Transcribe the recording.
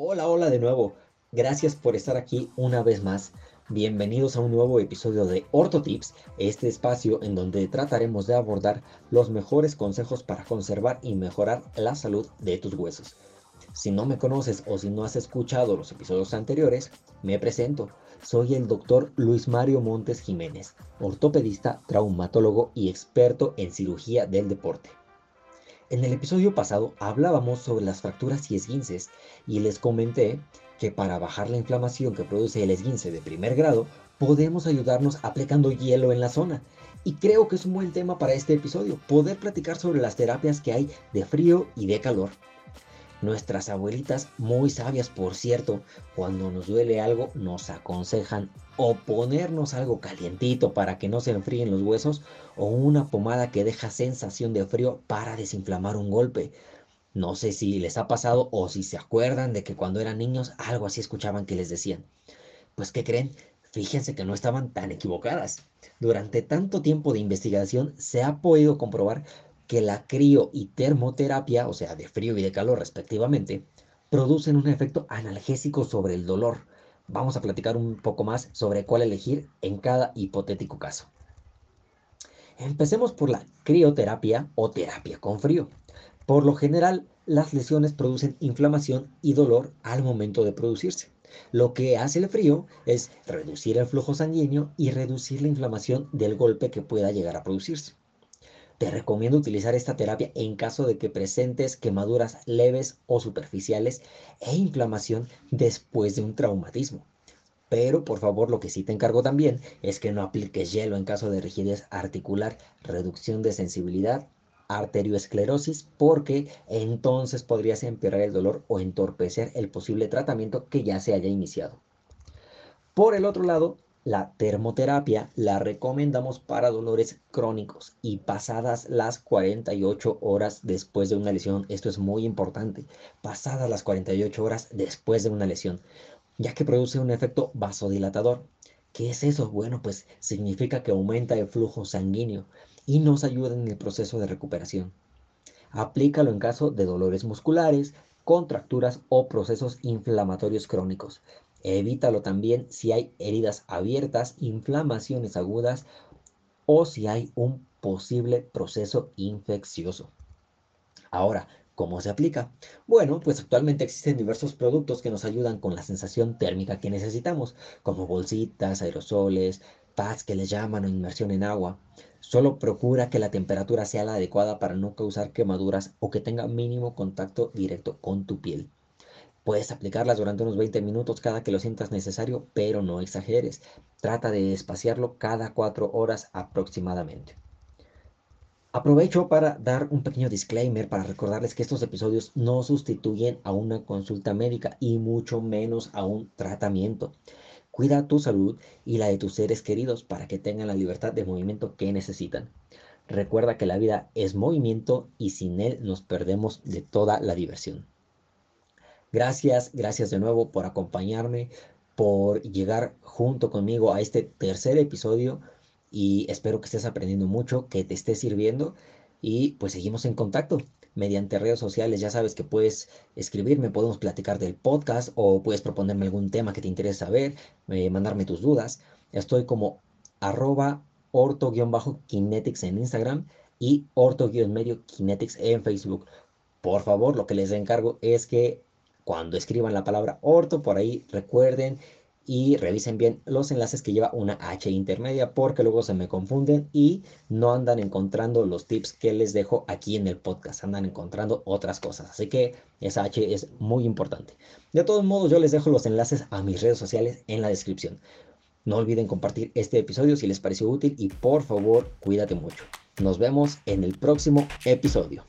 Hola, hola de nuevo. Gracias por estar aquí una vez más. Bienvenidos a un nuevo episodio de OrtoTips, este espacio en donde trataremos de abordar los mejores consejos para conservar y mejorar la salud de tus huesos. Si no me conoces o si no has escuchado los episodios anteriores, me presento. Soy el doctor Luis Mario Montes Jiménez, ortopedista, traumatólogo y experto en cirugía del deporte. En el episodio pasado hablábamos sobre las fracturas y esguinces y les comenté que para bajar la inflamación que produce el esguince de primer grado, podemos ayudarnos aplicando hielo en la zona. Y creo que es un buen tema para este episodio, poder platicar sobre las terapias que hay de frío y de calor. Nuestras abuelitas, muy sabias por cierto, cuando nos duele algo nos aconsejan o ponernos algo calientito para que no se enfríen los huesos o una pomada que deja sensación de frío para desinflamar un golpe. No sé si les ha pasado o si se acuerdan de que cuando eran niños algo así escuchaban que les decían. Pues ¿qué creen? Fíjense que no estaban tan equivocadas. Durante tanto tiempo de investigación se ha podido comprobar que la crio y termoterapia, o sea, de frío y de calor respectivamente, producen un efecto analgésico sobre el dolor. Vamos a platicar un poco más sobre cuál elegir en cada hipotético caso. Empecemos por la crioterapia o terapia con frío. Por lo general, las lesiones producen inflamación y dolor al momento de producirse. Lo que hace el frío es reducir el flujo sanguíneo y reducir la inflamación del golpe que pueda llegar a producirse. Te recomiendo utilizar esta terapia en caso de que presentes quemaduras leves o superficiales e inflamación después de un traumatismo. Pero por favor lo que sí te encargo también es que no apliques hielo en caso de rigidez articular, reducción de sensibilidad, arterioesclerosis, porque entonces podrías empeorar el dolor o entorpecer el posible tratamiento que ya se haya iniciado. Por el otro lado, la termoterapia la recomendamos para dolores crónicos y pasadas las 48 horas después de una lesión. Esto es muy importante. Pasadas las 48 horas después de una lesión, ya que produce un efecto vasodilatador. ¿Qué es eso? Bueno, pues significa que aumenta el flujo sanguíneo y nos ayuda en el proceso de recuperación. Aplícalo en caso de dolores musculares, contracturas o procesos inflamatorios crónicos. Evítalo también si hay heridas abiertas, inflamaciones agudas o si hay un posible proceso infeccioso. Ahora, ¿cómo se aplica? Bueno, pues actualmente existen diversos productos que nos ayudan con la sensación térmica que necesitamos, como bolsitas, aerosoles, pads que les llaman o inmersión en agua. Solo procura que la temperatura sea la adecuada para no causar quemaduras o que tenga mínimo contacto directo con tu piel. Puedes aplicarlas durante unos 20 minutos cada que lo sientas necesario, pero no exageres. Trata de espaciarlo cada 4 horas aproximadamente. Aprovecho para dar un pequeño disclaimer para recordarles que estos episodios no sustituyen a una consulta médica y mucho menos a un tratamiento. Cuida tu salud y la de tus seres queridos para que tengan la libertad de movimiento que necesitan. Recuerda que la vida es movimiento y sin él nos perdemos de toda la diversión. Gracias, gracias de nuevo por acompañarme, por llegar junto conmigo a este tercer episodio y espero que estés aprendiendo mucho, que te esté sirviendo y pues seguimos en contacto mediante redes sociales. Ya sabes que puedes escribirme, podemos platicar del podcast o puedes proponerme algún tema que te interese saber, eh, mandarme tus dudas. Estoy como arroba orto-kinetics en Instagram y orto-medio kinetics en Facebook. Por favor, lo que les encargo es que cuando escriban la palabra orto, por ahí recuerden y revisen bien los enlaces que lleva una H intermedia porque luego se me confunden y no andan encontrando los tips que les dejo aquí en el podcast, andan encontrando otras cosas. Así que esa H es muy importante. De todos modos, yo les dejo los enlaces a mis redes sociales en la descripción. No olviden compartir este episodio si les pareció útil y por favor, cuídate mucho. Nos vemos en el próximo episodio.